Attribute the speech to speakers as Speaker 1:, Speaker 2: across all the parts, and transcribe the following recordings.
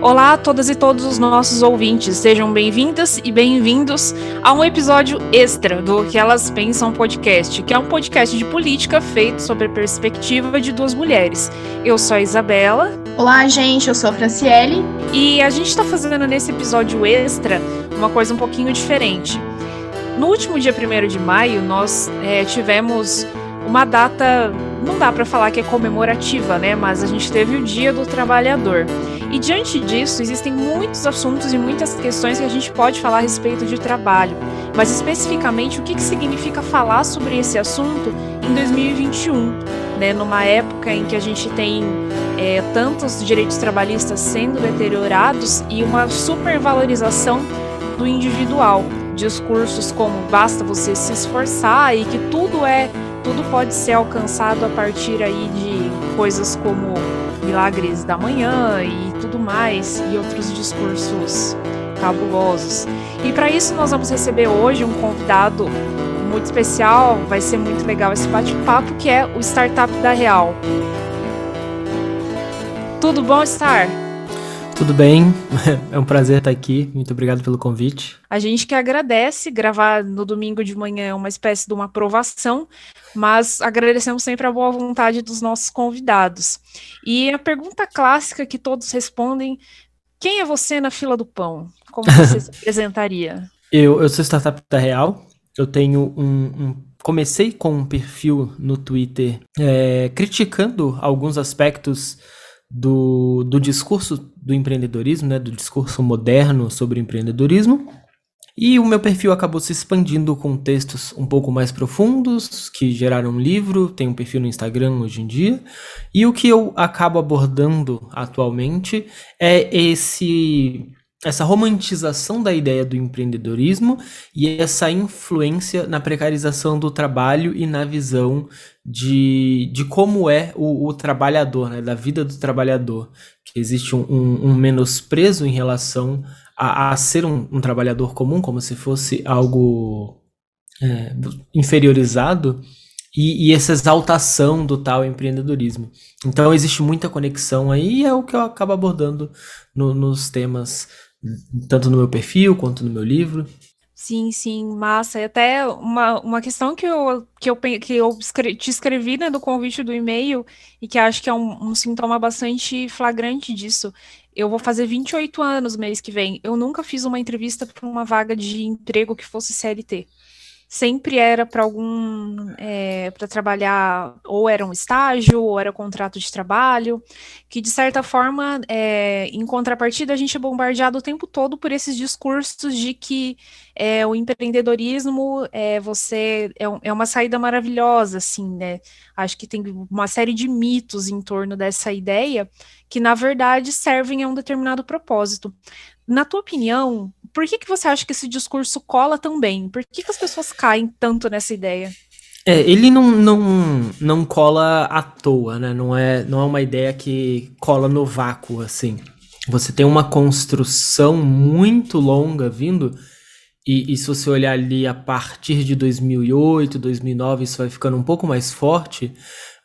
Speaker 1: Olá a todas e todos os nossos ouvintes, sejam bem-vindas e bem-vindos a um episódio extra do Que Elas Pensam Podcast, que é um podcast de política feito sobre a perspectiva de duas mulheres. Eu sou a Isabela.
Speaker 2: Olá, gente, eu sou a Franciele.
Speaker 1: E a gente está fazendo nesse episódio extra uma coisa um pouquinho diferente. No último dia 1 de maio, nós é, tivemos uma data, não dá para falar que é comemorativa, né? Mas a gente teve o Dia do Trabalhador. E diante disso, existem muitos assuntos e muitas questões que a gente pode falar a respeito de trabalho, mas especificamente o que, que significa falar sobre esse assunto em 2021, né, numa época em que a gente tem é, tantos direitos trabalhistas sendo deteriorados e uma supervalorização do individual. Discursos como basta você se esforçar e que tudo é, tudo pode ser alcançado a partir aí de coisas como milagres da manhã e tudo mais, e outros discursos cabulosos. E para isso nós vamos receber hoje um convidado muito especial, vai ser muito legal esse bate-papo, que é o Startup da Real. Tudo bom, Star?
Speaker 3: Tudo bem, é um prazer estar aqui. Muito obrigado pelo convite.
Speaker 1: A gente que agradece gravar no domingo de manhã é uma espécie de uma aprovação, mas agradecemos sempre a boa vontade dos nossos convidados. E a pergunta clássica que todos respondem: quem é você na fila do pão? Como você se apresentaria?
Speaker 3: Eu, eu sou startup da Real. Eu tenho um, um comecei com um perfil no Twitter é, criticando alguns aspectos do, do discurso do empreendedorismo, né, do discurso moderno sobre empreendedorismo. E o meu perfil acabou se expandindo com textos um pouco mais profundos, que geraram um livro, tem um perfil no Instagram hoje em dia. E o que eu acabo abordando atualmente é esse essa romantização da ideia do empreendedorismo e essa influência na precarização do trabalho e na visão de, de como é o, o trabalhador, né, da vida do trabalhador. Que existe um, um, um menosprezo em relação a, a ser um, um, trabalhador comum, como se fosse algo é, inferiorizado, e, e, essa exaltação do tal empreendedorismo. Então existe muita conexão aí e é o que eu acabo abordando no, nos temas tanto no meu perfil quanto no meu livro.
Speaker 1: Sim, sim, massa. E até uma, uma questão que eu, que eu, que eu te escrevi né, do convite do e-mail, e que acho que é um, um sintoma bastante flagrante disso. Eu vou fazer 28 anos mês que vem. Eu nunca fiz uma entrevista para uma vaga de emprego que fosse CLT sempre era para algum é, para trabalhar ou era um estágio ou era contrato de trabalho que de certa forma é, em contrapartida a gente é bombardeado o tempo todo por esses discursos de que é, o empreendedorismo é você é, é uma saída maravilhosa assim né? Acho que tem uma série de mitos em torno dessa ideia que na verdade servem a um determinado propósito. Na tua opinião por que, que você acha que esse discurso cola tão bem? Por que, que as pessoas caem tanto nessa ideia?
Speaker 3: É, ele não, não, não cola à toa, né? Não é, não é uma ideia que cola no vácuo, assim. Você tem uma construção muito longa vindo, e, e se você olhar ali a partir de 2008, 2009, isso vai ficando um pouco mais forte,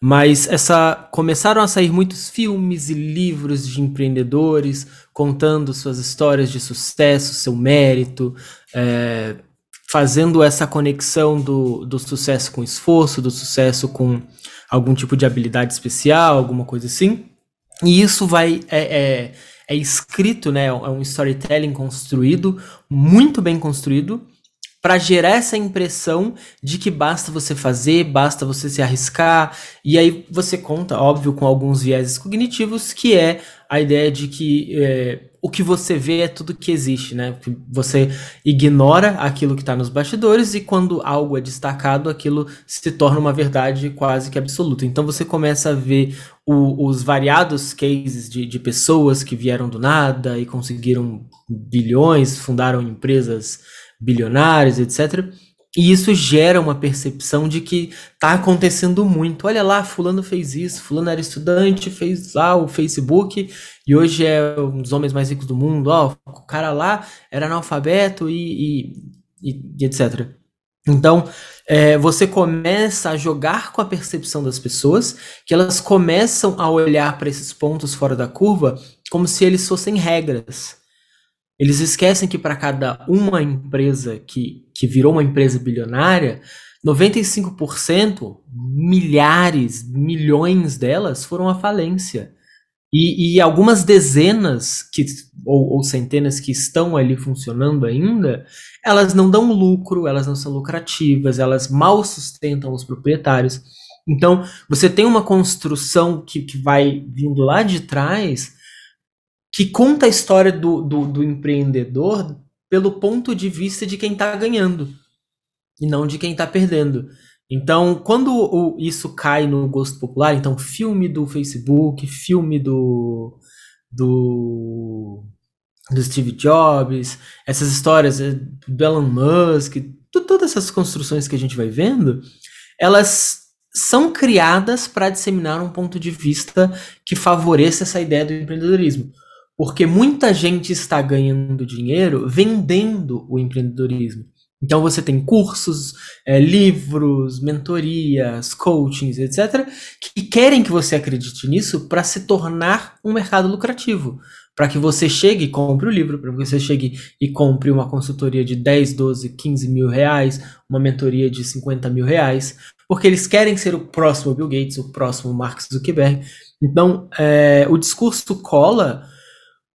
Speaker 3: mas essa começaram a sair muitos filmes e livros de empreendedores contando suas histórias de sucesso, seu mérito, é, fazendo essa conexão do, do sucesso com esforço, do sucesso com algum tipo de habilidade especial, alguma coisa assim. E isso vai é, é, é escrito, né? É um storytelling construído, muito bem construído, para gerar essa impressão de que basta você fazer, basta você se arriscar, e aí você conta, óbvio, com alguns vieses cognitivos, que é a ideia de que é, o que você vê é tudo que existe, né? Você ignora aquilo que está nos bastidores e quando algo é destacado, aquilo se torna uma verdade quase que absoluta. Então você começa a ver o, os variados cases de, de pessoas que vieram do nada e conseguiram bilhões, fundaram empresas bilionários, etc. E isso gera uma percepção de que tá acontecendo muito. Olha lá, fulano fez isso, fulano era estudante, fez lá o Facebook e hoje é um dos homens mais ricos do mundo. Ó, o cara lá era analfabeto e, e, e etc. Então, é, você começa a jogar com a percepção das pessoas, que elas começam a olhar para esses pontos fora da curva como se eles fossem regras. Eles esquecem que para cada uma empresa que, que virou uma empresa bilionária, 95%, milhares, milhões delas foram à falência. E, e algumas dezenas que, ou, ou, centenas que estão ali funcionando ainda, elas não dão lucro, elas não são lucrativas, elas mal sustentam os proprietários. Então, você tem uma construção que, que vai vindo lá de trás que conta a história do, do, do empreendedor pelo ponto de vista de quem está ganhando e não de quem está perdendo. Então, quando o, isso cai no gosto popular, então filme do Facebook, filme do do, do Steve Jobs, essas histórias eh, do Elon Musk, todas essas construções que a gente vai vendo, elas são criadas para disseminar um ponto de vista que favoreça essa ideia do empreendedorismo. Porque muita gente está ganhando dinheiro vendendo o empreendedorismo. Então você tem cursos, é, livros, mentorias, coachings, etc., que querem que você acredite nisso para se tornar um mercado lucrativo. Para que você chegue e compre o livro, para que você chegue e compre uma consultoria de 10, 12, 15 mil reais, uma mentoria de 50 mil reais, porque eles querem ser o próximo Bill Gates, o próximo Mark Zuckerberg. Então, é, o discurso cola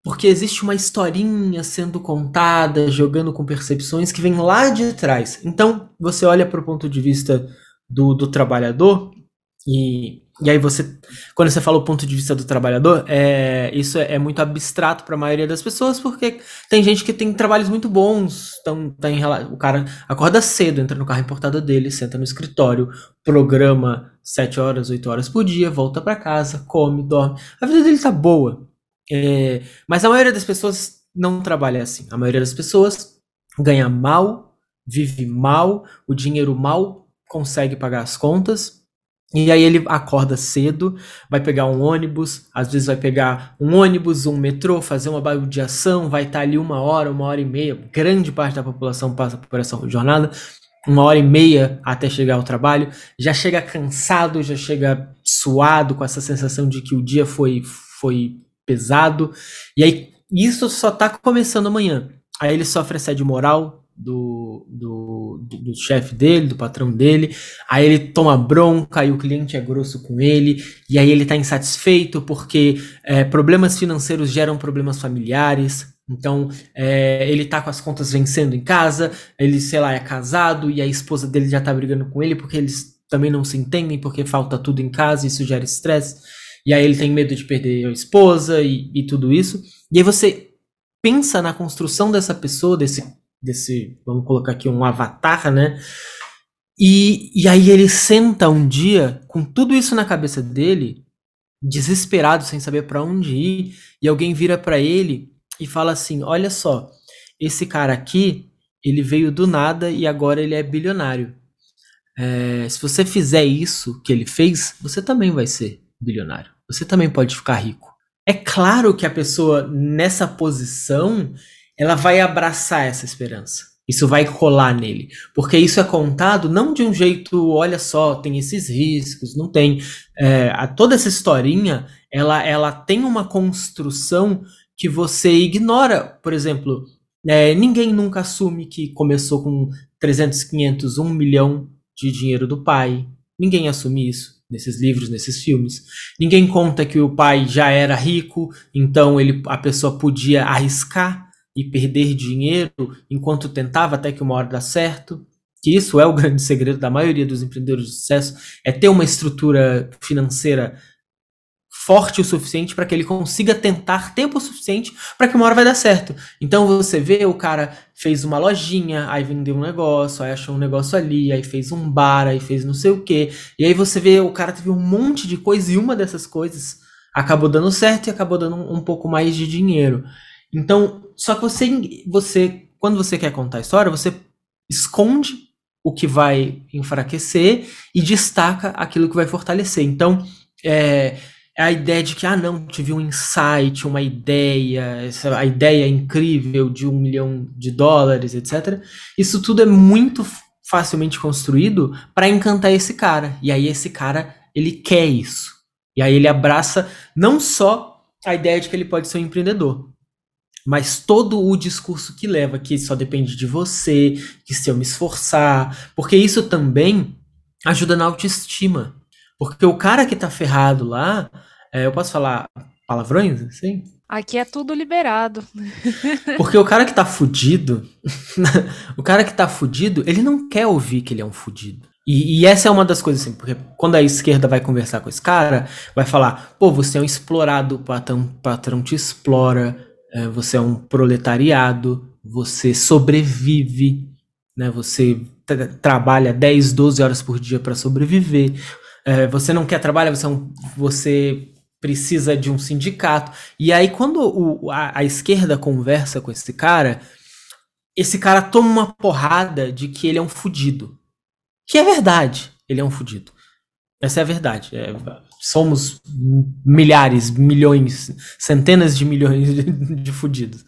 Speaker 3: porque existe uma historinha sendo contada, jogando com percepções que vem lá de trás. Então, você olha para o ponto de vista do, do trabalhador, e, e aí você, quando você fala o ponto de vista do trabalhador, é, isso é, é muito abstrato para a maioria das pessoas, porque tem gente que tem trabalhos muito bons, então tem, o cara acorda cedo, entra no carro importado dele, senta no escritório, programa 7 horas, 8 horas por dia, volta para casa, come, dorme. A vida dele tá boa. É, mas a maioria das pessoas não trabalha assim. A maioria das pessoas ganha mal, vive mal, o dinheiro mal consegue pagar as contas. E aí ele acorda cedo, vai pegar um ônibus, às vezes vai pegar um ônibus, um metrô, fazer uma baldeação, vai estar ali uma hora, uma hora e meia. Grande parte da população passa por essa jornada, uma hora e meia até chegar ao trabalho. Já chega cansado, já chega suado, com essa sensação de que o dia foi, foi pesado. E aí, isso só tá começando amanhã. Aí ele sofre assédio moral do, do, do, do chefe dele, do patrão dele. Aí ele toma bronca e o cliente é grosso com ele. E aí ele tá insatisfeito porque é, problemas financeiros geram problemas familiares. Então, é, ele tá com as contas vencendo em casa, ele, sei lá, é casado e a esposa dele já tá brigando com ele porque eles também não se entendem, porque falta tudo em casa, isso gera estresse. E aí ele tem medo de perder a esposa e, e tudo isso. E aí você pensa na construção dessa pessoa, desse, desse, vamos colocar aqui um avatar, né? E, e aí ele senta um dia com tudo isso na cabeça dele, desesperado, sem saber para onde ir, e alguém vira para ele e fala assim: "Olha só, esse cara aqui, ele veio do nada e agora ele é bilionário. É, se você fizer isso que ele fez, você também vai ser bilionário você também pode ficar rico. É claro que a pessoa nessa posição, ela vai abraçar essa esperança. Isso vai colar nele, porque isso é contado não de um jeito, olha só, tem esses riscos, não tem. É, a, toda essa historinha, ela, ela tem uma construção que você ignora. Por exemplo, é, ninguém nunca assume que começou com 300, 500, 1 milhão de dinheiro do pai. Ninguém assume isso nesses livros, nesses filmes. Ninguém conta que o pai já era rico, então ele, a pessoa podia arriscar e perder dinheiro enquanto tentava até que uma hora dá certo. Que isso é o grande segredo da maioria dos empreendedores de sucesso, é ter uma estrutura financeira forte o suficiente para que ele consiga tentar tempo suficiente para que uma hora vai dar certo. Então você vê o cara fez uma lojinha, aí vendeu um negócio, aí achou um negócio ali, aí fez um bar, aí fez não sei o que. E aí você vê o cara teve um monte de coisa e uma dessas coisas acabou dando certo e acabou dando um, pouco mais de dinheiro. Então, só que você você quando você quer contar a história, você esconde o que vai enfraquecer e destaca aquilo que vai fortalecer. Então, é a ideia de que, ah, não, tive um insight, uma ideia, essa, a ideia incrível de um milhão de dólares, etc. Isso tudo é muito facilmente construído para encantar esse cara. E aí esse cara, ele quer isso. E aí ele abraça não só a ideia de que ele pode ser um empreendedor. Mas todo o discurso que leva que só depende de você, que se eu me esforçar, porque isso também ajuda na autoestima. Porque o cara que tá ferrado lá, é, eu posso falar palavrões assim?
Speaker 1: Aqui é tudo liberado.
Speaker 3: Porque o cara que tá fudido, o cara que tá fudido, ele não quer ouvir que ele é um fudido. E, e, essa é uma das coisas assim, porque quando a esquerda vai conversar com esse cara, vai falar, pô, você é um explorado, o patrão, patrão te explora, é, você é um proletariado, você sobrevive, né? Você tra trabalha 10, 12 horas por dia para sobreviver. É, você não quer trabalhar, você, é você precisa de um sindicato. E aí, quando o, a, a esquerda conversa com esse cara, esse cara toma uma porrada de que ele é um fudido. Que é verdade, ele é um fudido. Essa é a verdade. É, somos milhares, milhões, centenas de milhões de, de fudidos.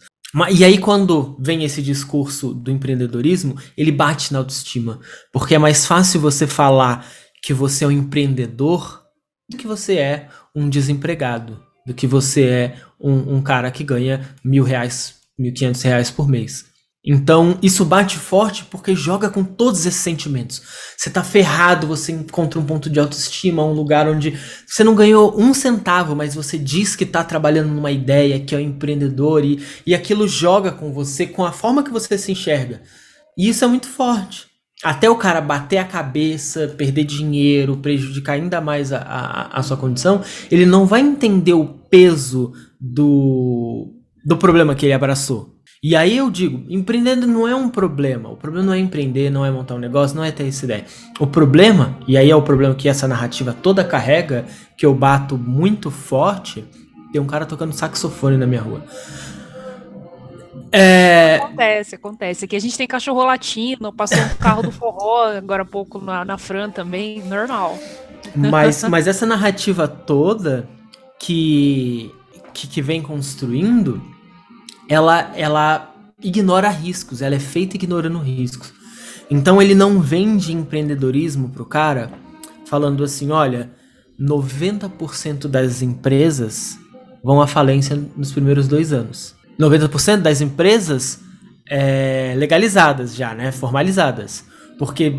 Speaker 3: E aí, quando vem esse discurso do empreendedorismo, ele bate na autoestima. Porque é mais fácil você falar que você é um empreendedor do que você é um desempregado, do que você é um, um cara que ganha mil reais, mil quinhentos reais por mês. Então, isso bate forte porque joga com todos esses sentimentos. Você tá ferrado, você encontra um ponto de autoestima, um lugar onde você não ganhou um centavo, mas você diz que tá trabalhando numa ideia, que é um empreendedor, e, e aquilo joga com você, com a forma que você se enxerga. E isso é muito forte. Até o cara bater a cabeça, perder dinheiro, prejudicar ainda mais a, a, a sua condição, ele não vai entender o peso do, do problema que ele abraçou. E aí eu digo, empreender não é um problema. O problema não é empreender, não é montar um negócio, não é ter essa ideia. O problema, e aí é o problema que essa narrativa toda carrega, que eu bato muito forte, tem um cara tocando saxofone na minha rua.
Speaker 1: É... Acontece, acontece. Aqui a gente tem cachorro latino, passou um carro do forró agora há pouco na, na Fran também, normal.
Speaker 3: Mas, mas essa narrativa toda que, que, que vem construindo ela, ela ignora riscos, ela é feita ignorando riscos. Então ele não vende empreendedorismo pro cara falando assim, olha, 90% das empresas vão à falência nos primeiros dois anos. 90% das empresas é, legalizadas já, né, formalizadas. Porque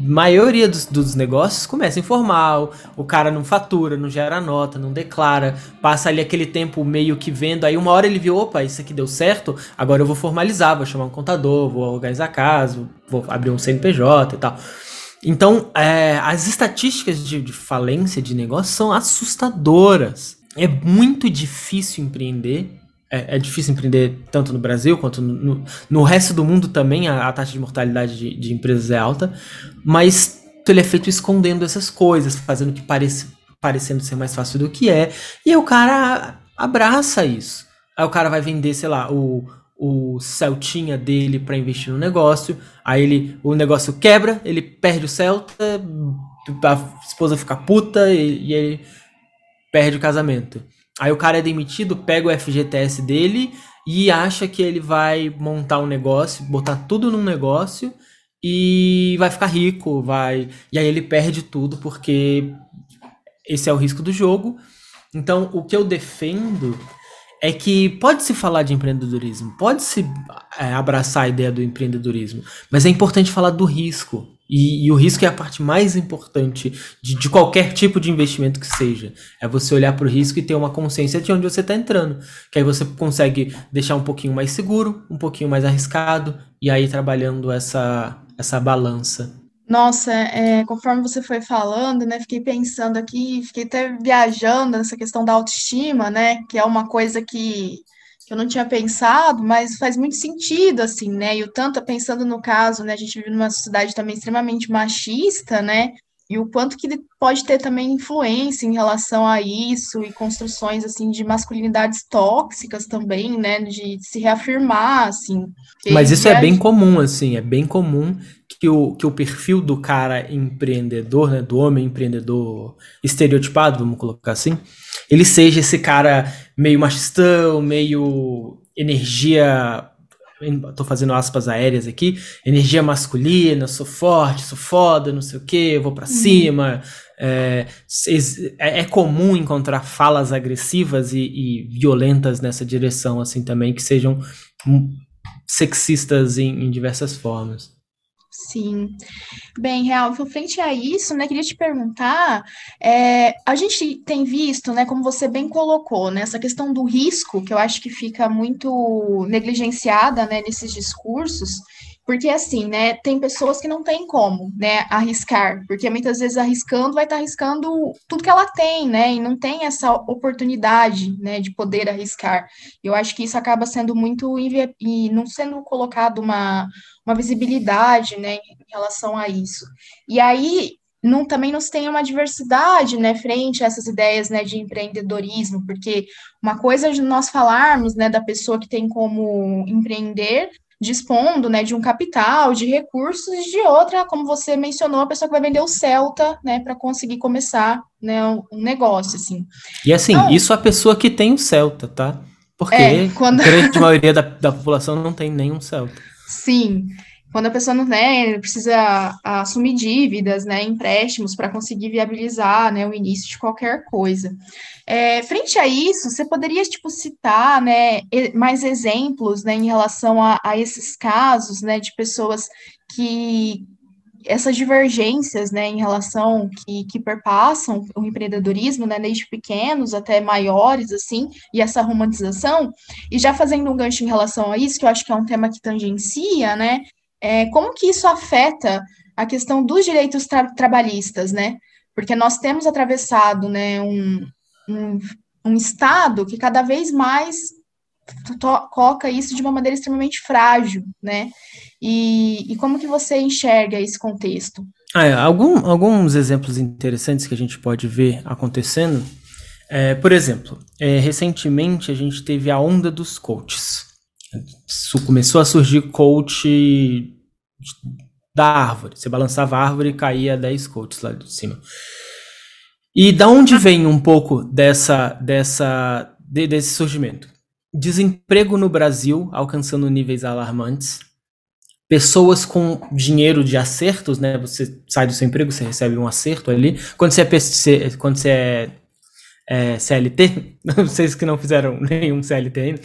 Speaker 3: maioria dos, dos, negócios começa informal, o cara não fatura, não gera nota, não declara, passa ali aquele tempo meio que vendo, aí uma hora ele viu, opa, isso aqui deu certo, agora eu vou formalizar, vou chamar um contador, vou organizar casa, vou abrir um CNPJ e tal. Então, é, as estatísticas de, de falência de negócio são assustadoras. É muito difícil empreender é, é, difícil empreender tanto no Brasil quanto no, no, resto do mundo também. A, a taxa de mortalidade de, de, empresas é alta, mas ele é feito escondendo essas coisas, fazendo que pareça parecendo ser mais fácil do que é. E aí o cara abraça isso. Aí o cara vai vender, sei lá, o, o Celtinha dele para investir no negócio. Aí ele, o negócio quebra, ele perde o Celta, a esposa fica puta e, e ele perde o casamento. Aí o cara é demitido, pega o FGTS dele e acha que ele vai montar um negócio, botar tudo num negócio e vai ficar rico, vai. E aí ele perde tudo porque esse é o risco do jogo. Então, o que eu defendo é que pode se falar de empreendedorismo, pode se é, abraçar a ideia do empreendedorismo, mas é importante falar do risco. E, e, o risco é a parte mais importante de, de qualquer tipo de investimento que seja. É você olhar para o risco e ter uma consciência de onde você está entrando. Que aí você consegue deixar um pouquinho mais seguro, um pouquinho mais arriscado, e aí trabalhando essa, essa balança.
Speaker 2: Nossa, é, conforme você foi falando, né, fiquei pensando aqui, fiquei até viajando nessa questão da autoestima, né, que é uma coisa que que eu não tinha pensado, mas faz muito sentido, assim, né? E o tanto, pensando no caso, né? A gente vive numa sociedade também extremamente machista, né? E o quanto que pode ter também influência em relação a isso e construções, assim, de masculinidades tóxicas também, né? De se reafirmar, assim.
Speaker 3: Mas isso é bem comum, assim, é bem comum que o, que o perfil do cara empreendedor, né? Do homem empreendedor estereotipado, vamos colocar assim, ele seja esse cara meio machistão, meio energia tô fazendo aspas aéreas aqui, energia masculina, sou forte, sou foda, não sei o que, vou para uhum. cima. É, é, é, comum encontrar falas agressivas e, e, violentas nessa direção, assim, também, que sejam sexistas em, em diversas formas.
Speaker 2: Sim. Bem, Real, frente a isso, né, queria te perguntar, é, a gente tem visto, né, como você bem colocou, né, essa questão do risco, que eu acho que fica muito negligenciada, né, nesses discursos, porque assim, né, tem pessoas que não têm como, né, arriscar, porque muitas vezes arriscando vai estar arriscando tudo que ela tem, né, e não tem essa oportunidade, né, de poder arriscar. Eu acho que isso acaba sendo muito e não sendo colocado uma, uma visibilidade, né, em relação a isso. E aí não, também não se tem uma diversidade, né, frente a essas ideias, né, de empreendedorismo, porque uma coisa é de nós falarmos, né, da pessoa que tem como empreender, dispondo né, de um capital, de recursos, e de outra, como você mencionou, a pessoa que vai vender o Celta, né, para conseguir começar né, um negócio, assim.
Speaker 3: E assim, então, isso a pessoa que tem o Celta, tá? Porque é, quando... a grande maioria da, da população não tem nenhum Celta.
Speaker 2: Sim, quando a pessoa não né, precisa assumir dívidas, né, empréstimos para conseguir viabilizar, né, o início de qualquer coisa. É, frente a isso, você poderia tipo citar, né, mais exemplos, né, em relação a, a esses casos, né, de pessoas que essas divergências, né, em relação que, que perpassam o empreendedorismo, né, desde pequenos até maiores, assim, e essa romantização, e já fazendo um gancho em relação a isso, que eu acho que é um tema que tangencia, né, é, como que isso afeta a questão dos direitos tra trabalhistas, né? Porque nós temos atravessado né, um, um, um Estado que cada vez mais coloca isso de uma maneira extremamente frágil, né? E, e como que você enxerga esse contexto?
Speaker 3: Ah, é, algum, alguns exemplos interessantes que a gente pode ver acontecendo. É, por exemplo, é, recentemente a gente teve a onda dos coaches. Começou a surgir coach da árvore. Você balançava a árvore e caía 10 coaches lá de cima. E da onde vem um pouco dessa, dessa, de, desse surgimento? Desemprego no Brasil alcançando níveis alarmantes. Pessoas com dinheiro de acertos, né? Você sai do seu emprego, você recebe um acerto ali. Quando você é, PC, quando você é, é CLT, vocês que não fizeram nenhum CLT ainda,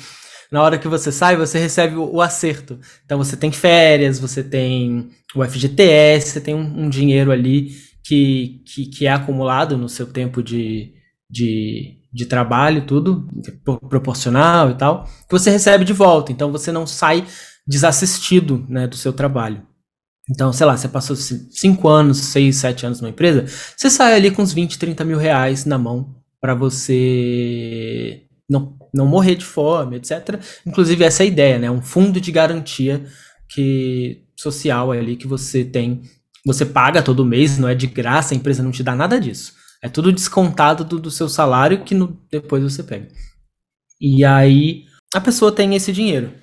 Speaker 3: na hora que você sai, você recebe o, o acerto. Então você tem férias, você tem o FGTS, você tem um, um dinheiro ali que, que, que, é acumulado no seu tempo de, de, de trabalho, tudo, proporcional e tal, que você recebe de volta. Então você não sai desassistido né, do seu trabalho. Então, sei lá, você passou 5 anos, 6, 7 anos numa empresa, você sai ali com uns 20, 30 mil reais na mão para você não não morrer de fome, etc. Inclusive essa é a ideia, né? Um fundo de garantia que social ali que você tem, você paga todo mês, não é de graça, a empresa não te dá nada disso. É tudo descontado do, do seu salário que no, depois você pega. E aí a pessoa tem esse dinheiro.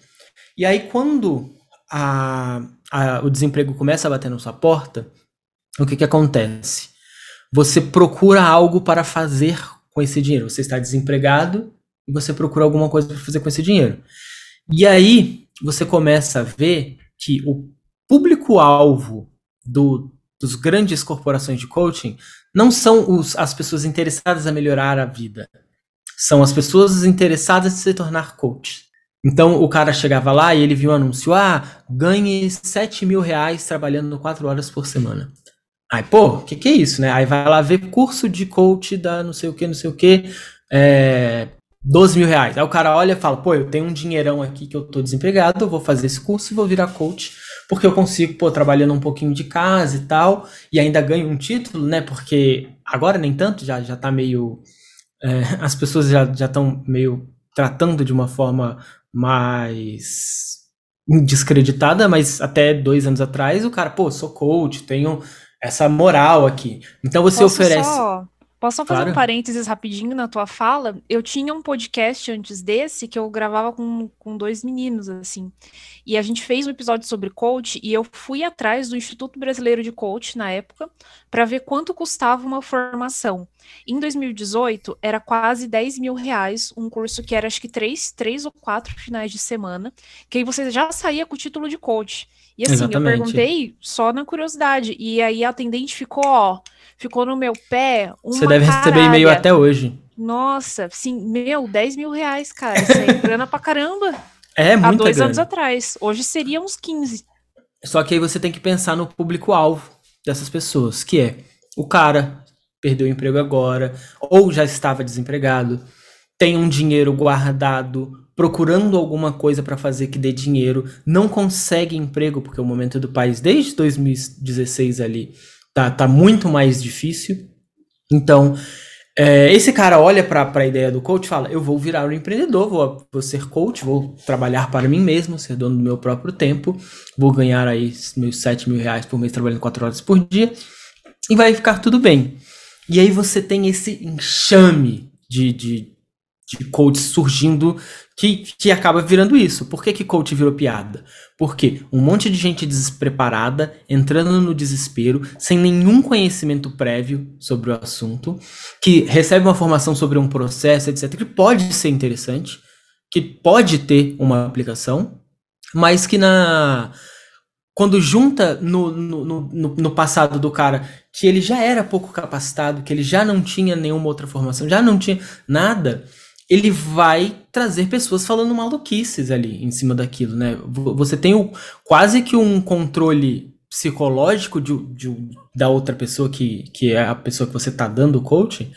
Speaker 3: E aí quando a, a, o desemprego começa a bater na sua porta, o que, que acontece? Você procura algo para fazer com esse dinheiro. Você está desempregado e você procura alguma coisa para fazer com esse dinheiro. E aí você começa a ver que o público-alvo do, dos grandes corporações de coaching não são os, as pessoas interessadas a melhorar a vida, são as pessoas interessadas em se tornar coach. Então o cara chegava lá e ele viu um anúncio: ah, ganhe 7 mil reais trabalhando 4 horas por semana. Aí, pô, o que, que é isso, né? Aí vai lá ver curso de coach da não sei o que, não sei o que, é, 12 mil reais. Aí o cara olha e fala, pô, eu tenho um dinheirão aqui que eu tô desempregado, eu vou fazer esse curso e vou virar coach, porque eu consigo, pô, trabalhando um pouquinho de casa e tal, e ainda ganho um título, né? Porque agora nem tanto, já, já tá meio. É, as pessoas já estão meio tratando de uma forma mais descreditada, mas até dois anos atrás o cara, pô, sou coach, tenho essa moral aqui. Então você
Speaker 1: Posso
Speaker 3: oferece.
Speaker 1: Só Posso só fazer claro. um parênteses rapidinho na tua fala? Eu tinha um podcast antes desse que eu gravava com, com dois meninos, assim. E a gente fez um episódio sobre coach e eu fui atrás do Instituto Brasileiro de Coach na época para ver quanto custava uma formação. Em 2018, era quase 10 mil reais, um curso que era acho que três, três ou quatro finais de semana, que aí você já saía com o título de coach. E assim, Exatamente. eu perguntei só na curiosidade. E aí a atendente ficou, ó ficou no meu pé. Você
Speaker 3: deve
Speaker 1: caralha.
Speaker 3: receber e-mail até hoje.
Speaker 1: Nossa, sim, meu, 10 mil reais, cara. Isso é grana pra caramba.
Speaker 3: É, muito Há dois
Speaker 1: grana. anos atrás. Hoje seria uns 15.
Speaker 3: Só que aí você tem que pensar no público-alvo dessas pessoas, que é o cara perdeu o emprego agora, ou já estava desempregado, tem um dinheiro guardado, procurando alguma coisa para fazer que dê dinheiro, não consegue emprego, porque é o momento do país desde 2016 ali tá, tá muito mais difícil. Então, é, esse cara olha para a ideia do coach e fala: Eu vou virar um empreendedor, vou, vou ser coach, vou trabalhar para mim mesmo, ser dono do meu próprio tempo, vou ganhar aí meus 7 mil reais por mês trabalhando 4 horas por dia e vai ficar tudo bem. E aí você tem esse enxame de, de, de coaches surgindo que, que acaba virando isso. Por que, que coach virou piada? Porque um monte de gente despreparada, entrando no desespero, sem nenhum conhecimento prévio sobre o assunto, que recebe uma formação sobre um processo, etc., que pode ser interessante, que pode ter uma aplicação, mas que na. Quando junta no, no, no, no passado do cara que ele já era pouco capacitado, que ele já não tinha nenhuma outra formação, já não tinha nada, ele vai trazer pessoas falando maluquices ali em cima daquilo, né? Você tem o, quase que um controle psicológico de, de, da outra pessoa que, que é a pessoa que você tá dando o coaching,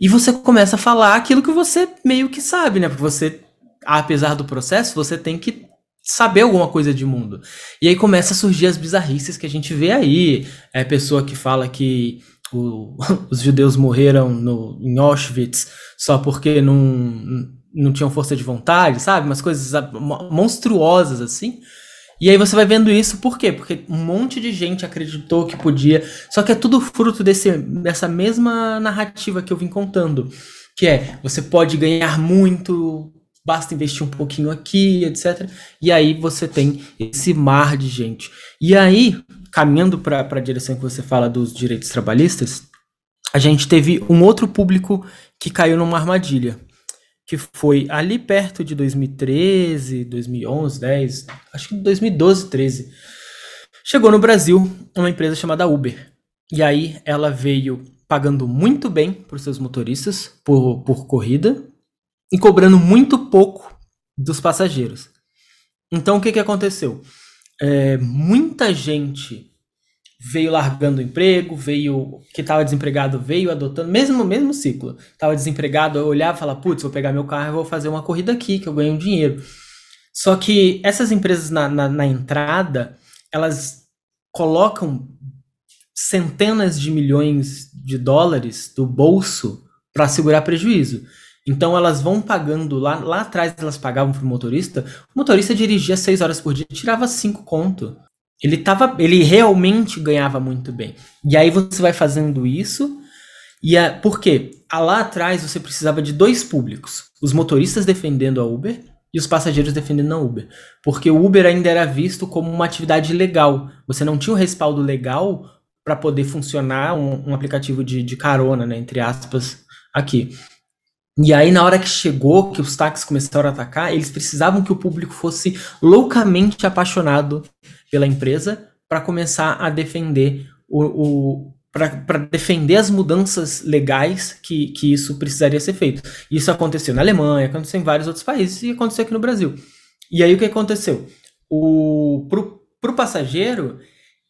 Speaker 3: e você começa a falar aquilo que você meio que sabe, né? Porque você, apesar do processo, você tem que saber alguma coisa de mundo. E aí começa a surgir as bizarrices que a gente vê aí. É pessoa que fala que o, os judeus morreram no, em Auschwitz só porque não, não tinham força de vontade, sabe? Umas coisas monstruosas assim. E aí você vai vendo isso por quê? Porque um monte de gente acreditou que podia. Só que é tudo fruto desse, dessa mesma narrativa que eu vim contando. Que é, você pode ganhar muito, basta investir um pouquinho aqui, etc. E aí você tem esse mar de gente. E aí, caminhando para a direção que você fala dos direitos trabalhistas, a gente teve um outro público que caiu numa armadilha, que foi ali perto de 2013, 2011, 10, acho que 2012, 13. Chegou no Brasil uma empresa chamada Uber. E aí ela veio pagando muito bem para os seus motoristas por, por corrida e cobrando muito pouco dos passageiros. Então o que, que aconteceu? É, muita gente veio largando o emprego, veio que estava desempregado, veio adotando, mesmo mesmo ciclo. Estava desempregado, eu olhava e falava, putz, vou pegar meu carro e vou fazer uma corrida aqui, que eu ganho dinheiro. Só que essas empresas na, na, na entrada, elas colocam centenas de milhões de dólares do bolso para segurar prejuízo. Então elas vão pagando lá, lá atrás elas pagavam pro motorista. O motorista dirigia seis horas por dia, tirava cinco conto. Ele tava, ele realmente ganhava muito bem. E aí você vai fazendo isso e é por quê? Lá atrás você precisava de dois públicos: os motoristas defendendo a Uber e os passageiros defendendo a Uber. Porque o Uber ainda era visto como uma atividade legal. Você não tinha o respaldo legal para poder funcionar um, um aplicativo de, de carona, né, entre aspas, aqui. E aí, na hora que chegou, que os táxis começaram a atacar, eles precisavam que o público fosse loucamente apaixonado pela empresa para começar a defender o, o para defender as mudanças legais que, que isso precisaria ser feito. Isso aconteceu na Alemanha, aconteceu em vários outros países e aconteceu aqui no Brasil. E aí o que aconteceu? O, pro, pro passageiro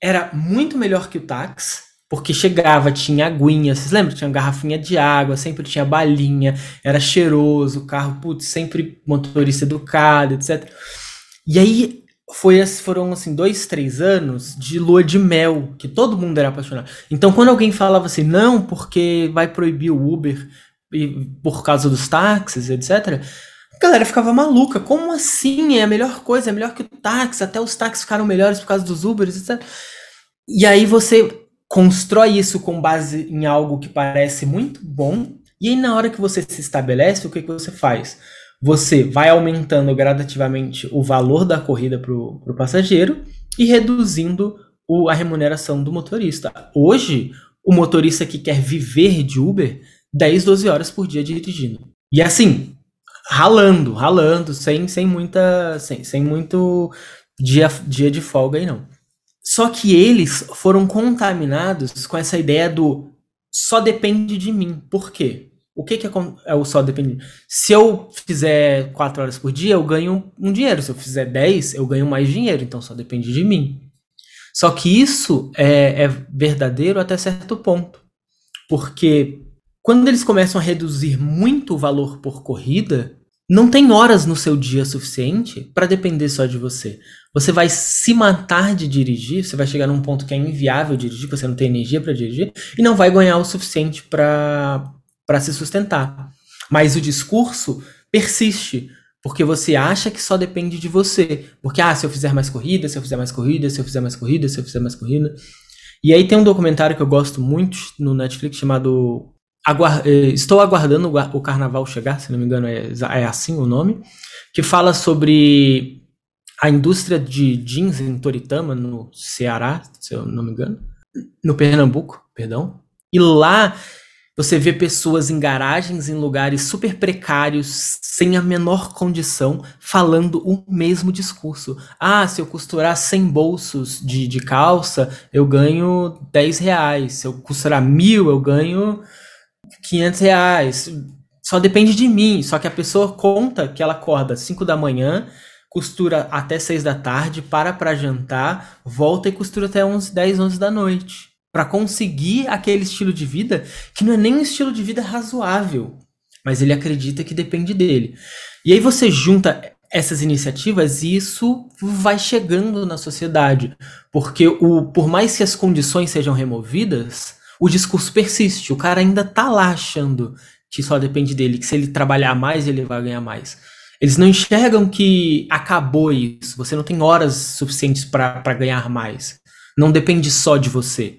Speaker 3: era muito melhor que o táxi, porque chegava, tinha aguinha, vocês lembram? Tinha garrafinha de água, sempre tinha balinha, era cheiroso, o carro, putz, sempre motorista educado, etc. E aí foi, foram assim, dois, três anos de lua de mel, que todo mundo era apaixonado. Então quando alguém falava assim, não, porque vai proibir o Uber por causa dos táxis, etc., a galera ficava maluca. Como assim? É a melhor coisa, é melhor que o táxi, até os táxis ficaram melhores por causa dos Ubers, etc. E aí você constrói isso com base em algo que parece muito bom, e aí na hora que você se estabelece, o que, que você faz? Você vai aumentando gradativamente o valor da corrida para o passageiro e reduzindo o, a remuneração do motorista. Hoje, o motorista que quer viver de Uber, 10, 12 horas por dia dirigindo. E assim, ralando, ralando, sem, sem muita. Sem, sem muito dia, dia de folga aí, não. Só que eles foram contaminados com essa ideia do só depende de mim. Por quê? O que, que é, é o só depende? Se eu fizer 4 horas por dia, eu ganho um dinheiro. Se eu fizer 10, eu ganho mais dinheiro. Então só depende de mim. Só que isso é, é verdadeiro até certo ponto. Porque quando eles começam a reduzir muito o valor por corrida, não tem horas no seu dia suficiente para depender só de você. Você vai se matar de dirigir, você vai chegar num ponto que é inviável dirigir, você não tem energia para dirigir e não vai ganhar o suficiente para se sustentar. Mas o discurso persiste, porque você acha que só depende de você. Porque, ah, se eu fizer mais corrida, se eu fizer mais corrida, se eu fizer mais corrida, se eu fizer mais corrida. E aí tem um documentário que eu gosto muito no Netflix chamado Aguar eh, estou aguardando o carnaval chegar, se não me engano é, é assim o nome, que fala sobre a indústria de jeans em Toritama, no Ceará, se eu não me engano, no Pernambuco, perdão. E lá você vê pessoas em garagens, em lugares super precários, sem a menor condição, falando o mesmo discurso. Ah, se eu costurar 100 bolsos de, de calça, eu ganho 10 reais. Se eu costurar mil, eu ganho 500 reais. Só depende de mim. Só que a pessoa conta que ela acorda 5 da manhã, costura até 6 da tarde, para para jantar, volta e costura até 11, 10, 11 da noite. Para conseguir aquele estilo de vida que não é nem um estilo de vida razoável, mas ele acredita que depende dele. E aí você junta essas iniciativas e isso vai chegando na sociedade, porque o, por mais que as condições sejam removidas, o discurso persiste. O cara ainda tá lá achando que só depende dele, que se ele trabalhar mais, ele vai ganhar mais. Eles não enxergam que acabou isso. Você não tem horas suficientes para ganhar mais. Não depende só de você.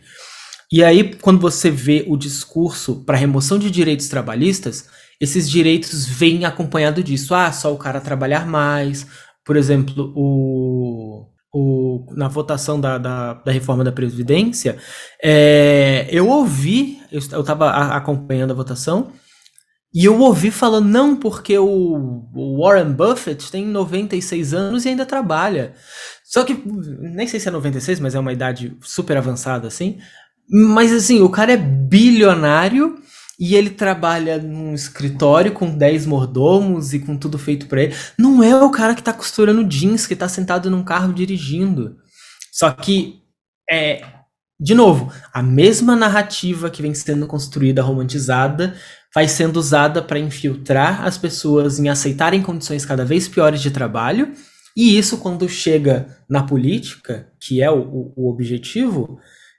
Speaker 3: E aí, quando você vê o discurso para remoção de direitos trabalhistas, esses direitos vêm acompanhado disso. Ah, só o cara trabalhar mais. Por exemplo, o o, na votação da, da, da, reforma da Previdência, é, eu ouvi, eu estava acompanhando a votação, e eu ouvi falando, não, porque o, o, Warren Buffett tem 96 anos e ainda trabalha. Só que, nem sei se é 96, mas é uma idade super avançada, assim. Mas, assim, o cara é bilionário e ele trabalha num escritório com 10 mordomos e com tudo feito para ele. Não é o cara que tá costurando jeans, que tá sentado num carro dirigindo. Só que é de novo, a mesma narrativa que vem sendo construída, romantizada, vai sendo usada para infiltrar as pessoas em aceitarem condições cada vez piores de trabalho. E isso, quando chega na política, que é o, o objetivo,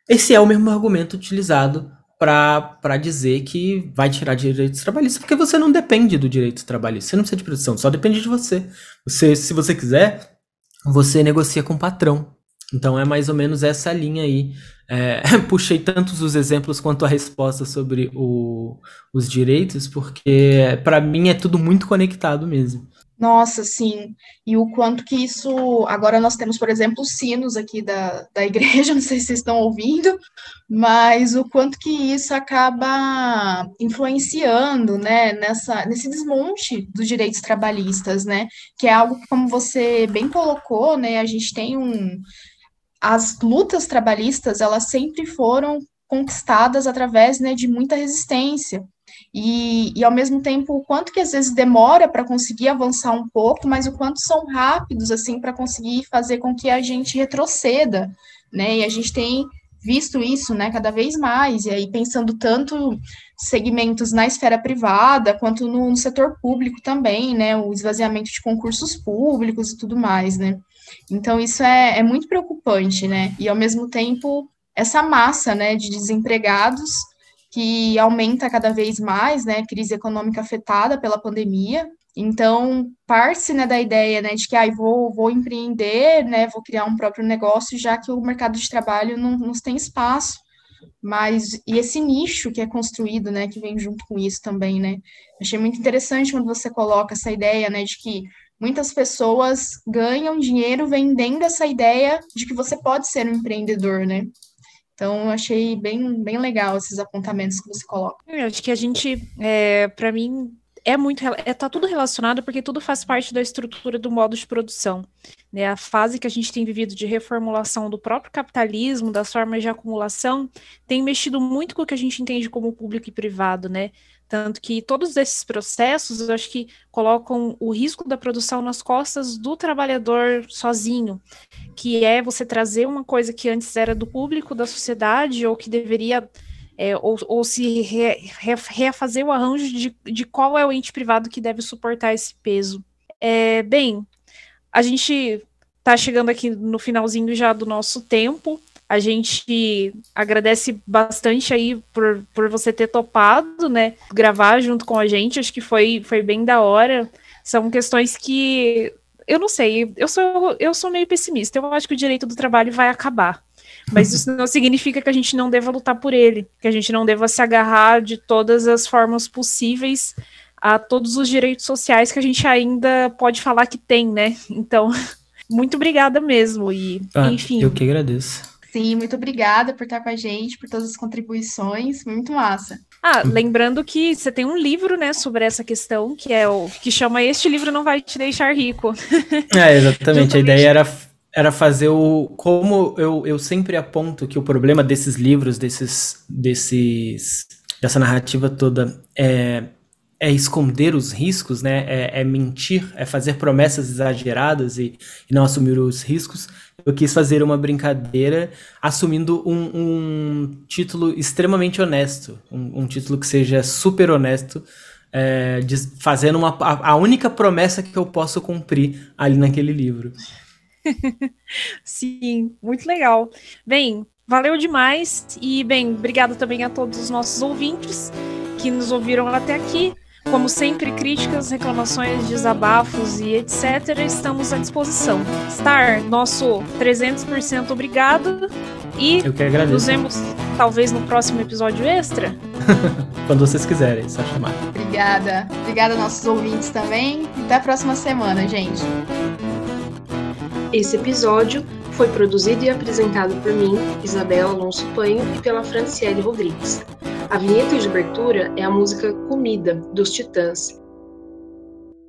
Speaker 3: esse é o mesmo argumento utilizado para dizer que vai tirar direitos trabalhistas, porque você não depende do direito trabalhista, você não precisa de produção, só depende de você. você. Se você quiser, você negocia com o patrão. Então é mais ou menos essa linha aí. É, puxei tantos os exemplos quanto a resposta sobre o, os direitos, porque para mim é tudo muito conectado mesmo.
Speaker 2: Nossa, sim. E o quanto que isso. Agora nós temos, por exemplo, os sinos aqui da, da igreja, não sei se vocês estão ouvindo, mas o quanto que isso acaba influenciando, né, nessa, nesse desmonte dos direitos trabalhistas, né? Que é algo que, como você bem colocou, né, a gente tem um. As lutas trabalhistas, elas sempre foram conquistadas através né, de muita resistência. E, e ao mesmo tempo, o quanto que às vezes demora para conseguir avançar um pouco, mas o quanto são rápidos, assim, para conseguir fazer com que a gente retroceda, né? E a gente tem visto isso, né, cada vez mais, e aí pensando tanto segmentos na esfera privada, quanto no, no setor público também, né, o esvaziamento de concursos públicos e tudo mais, né. Então, isso é, é muito preocupante, né, e ao mesmo tempo, essa massa, né, de desempregados que aumenta cada vez mais, né, crise econômica afetada pela pandemia. Então, parte né, da ideia né, de que ah, vou, vou empreender, né, vou criar um próprio negócio, já que o mercado de trabalho não, não tem espaço mas e esse nicho que é construído, né, que vem junto com isso também, né? Achei muito interessante quando você coloca essa ideia, né, de que muitas pessoas ganham dinheiro vendendo essa ideia de que você pode ser um empreendedor, né? Então, achei bem, bem legal esses apontamentos que você coloca.
Speaker 1: Eu acho que a gente, é, para mim, é muito é, tá tudo relacionado porque tudo faz parte da estrutura do modo de produção. Né? A fase que a gente tem vivido de reformulação do próprio capitalismo, das formas de acumulação, tem mexido muito com o que a gente entende como público e privado, né? Tanto que todos esses processos, eu acho que colocam o risco da produção nas costas do trabalhador sozinho, que é você trazer uma coisa que antes era do público, da sociedade, ou que deveria é, ou, ou, se re, re, refazer o arranjo de, de qual é o ente privado que deve suportar esse peso. É, bem, a gente está chegando aqui no finalzinho já do nosso tempo. A gente agradece bastante aí por, por você ter topado, né? Gravar junto com a gente. Acho que foi, foi bem da hora. São questões que eu não sei, eu sou, eu sou meio pessimista. Eu acho que o direito do trabalho vai acabar. Mas isso não significa que a gente não deva lutar por ele, que a gente não deva se agarrar de todas as formas possíveis a todos os direitos sociais que a gente ainda pode falar que tem, né? Então, muito obrigada mesmo. E, ah, enfim.
Speaker 3: Eu que agradeço.
Speaker 2: Sim, muito obrigada por estar com a gente, por todas as contribuições. Muito massa.
Speaker 1: Ah, lembrando que você tem um livro, né, sobre essa questão, que é o que chama Este livro não vai te deixar rico.
Speaker 3: É, exatamente. a ideia era era fazer o. Como eu, eu sempre aponto que o problema desses livros, desses, desses dessa narrativa toda, é, é esconder os riscos, né? É, é mentir, é fazer promessas exageradas e, e, não assumir os riscos. Eu quis fazer uma brincadeira assumindo um, um título extremamente honesto, um, um, título que seja super honesto. É, fazendo uma, a, a única promessa que eu posso cumprir ali naquele livro.
Speaker 1: Sim, muito legal. Bem, valeu demais e bem, obrigado também a todos os nossos ouvintes que nos ouviram até aqui. Como sempre, críticas, reclamações, desabafos e etc. estamos à disposição. Star, nosso 300% obrigado. E
Speaker 3: Eu que agradeço.
Speaker 1: nos vemos talvez no próximo episódio extra.
Speaker 3: Quando vocês quiserem, só chamar.
Speaker 2: Obrigada. Obrigada aos nossos ouvintes também. Até a próxima semana, gente.
Speaker 4: Esse episódio foi produzido e apresentado por mim, Isabela Alonso Panho, e pela Franciele Rodrigues. A vinheta de abertura é a música Comida, dos Titãs,